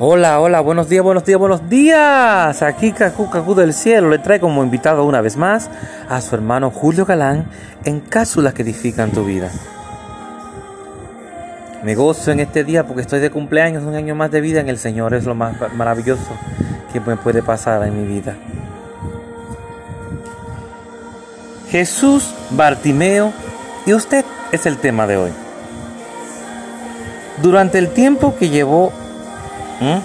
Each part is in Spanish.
Hola, hola, buenos días, buenos días, buenos días. Aquí Cacu Cacu del Cielo le trae como invitado una vez más a su hermano Julio Galán en cápsulas que edifican tu vida. Me gozo en este día porque estoy de cumpleaños, un año más de vida en el Señor. Es lo más maravilloso que me puede pasar en mi vida. Jesús, Bartimeo y usted es el tema de hoy. Durante el tiempo que llevó ¿Mm?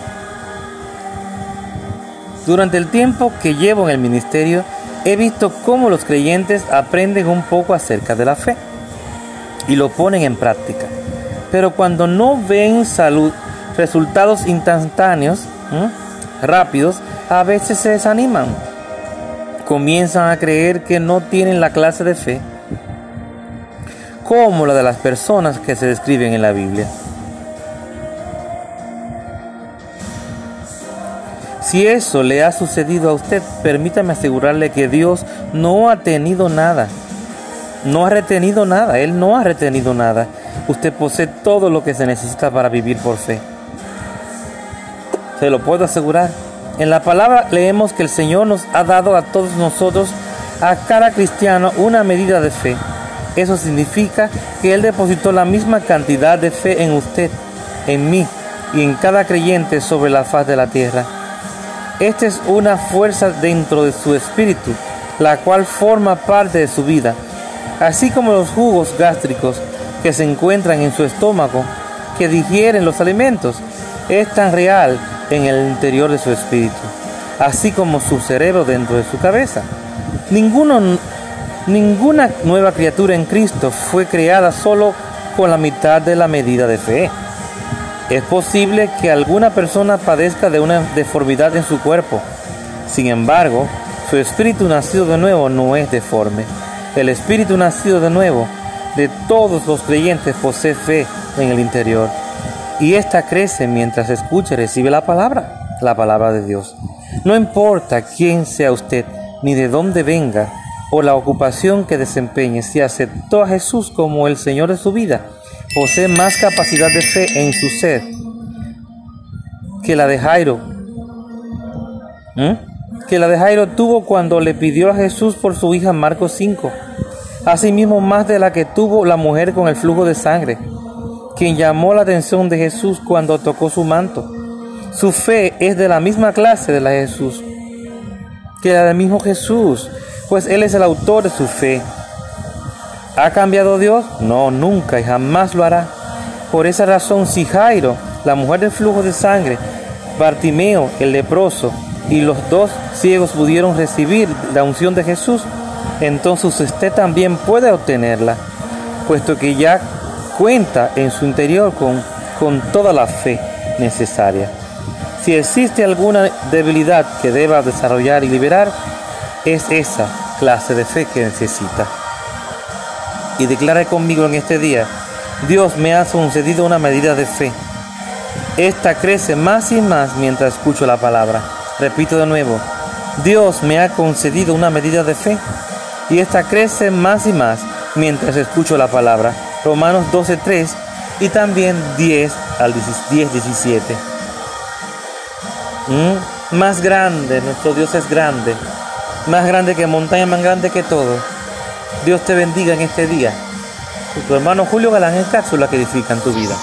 Durante el tiempo que llevo en el ministerio, he visto cómo los creyentes aprenden un poco acerca de la fe y lo ponen en práctica. Pero cuando no ven salud, resultados instantáneos, rápidos, a veces se desaniman. Comienzan a creer que no tienen la clase de fe como la de las personas que se describen en la Biblia. Si eso le ha sucedido a usted, permítame asegurarle que Dios no ha tenido nada. No ha retenido nada. Él no ha retenido nada. Usted posee todo lo que se necesita para vivir por fe. Se lo puedo asegurar. En la palabra leemos que el Señor nos ha dado a todos nosotros, a cada cristiano, una medida de fe. Eso significa que Él depositó la misma cantidad de fe en usted, en mí y en cada creyente sobre la faz de la tierra. Esta es una fuerza dentro de su espíritu, la cual forma parte de su vida, así como los jugos gástricos que se encuentran en su estómago, que digieren los alimentos, es tan real en el interior de su espíritu, así como su cerebro dentro de su cabeza. Ninguna nueva criatura en Cristo fue creada solo con la mitad de la medida de fe. Es posible que alguna persona padezca de una deformidad en su cuerpo. Sin embargo, su espíritu nacido de nuevo no es deforme. El espíritu nacido de nuevo de todos los creyentes posee fe en el interior. Y ésta crece mientras escucha y recibe la palabra, la palabra de Dios. No importa quién sea usted, ni de dónde venga, o la ocupación que desempeñe, si aceptó a Jesús como el Señor de su vida, posee más capacidad de fe en su ser que la de Jairo. ¿Mm? Que la de Jairo tuvo cuando le pidió a Jesús por su hija Marcos 5. Asimismo, más de la que tuvo la mujer con el flujo de sangre, quien llamó la atención de Jesús cuando tocó su manto. Su fe es de la misma clase de la de Jesús que la del mismo Jesús, pues Él es el autor de su fe ¿Ha cambiado Dios? No, nunca y jamás lo hará. Por esa razón, si Jairo, la mujer del flujo de sangre, Bartimeo, el leproso, y los dos ciegos pudieron recibir la unción de Jesús, entonces usted también puede obtenerla, puesto que ya cuenta en su interior con, con toda la fe necesaria. Si existe alguna debilidad que deba desarrollar y liberar, es esa clase de fe que necesita y declara conmigo en este día, Dios me ha concedido una medida de fe. Esta crece más y más mientras escucho la palabra. Repito de nuevo, Dios me ha concedido una medida de fe y esta crece más y más mientras escucho la palabra. Romanos 12.3 y también 10 al 10, 17. ¿Mm? Más grande, nuestro Dios es grande. Más grande que montaña, más grande que todo. Dios te bendiga en este día. Tu hermano Julio Galán en cápsula que edifican tu vida.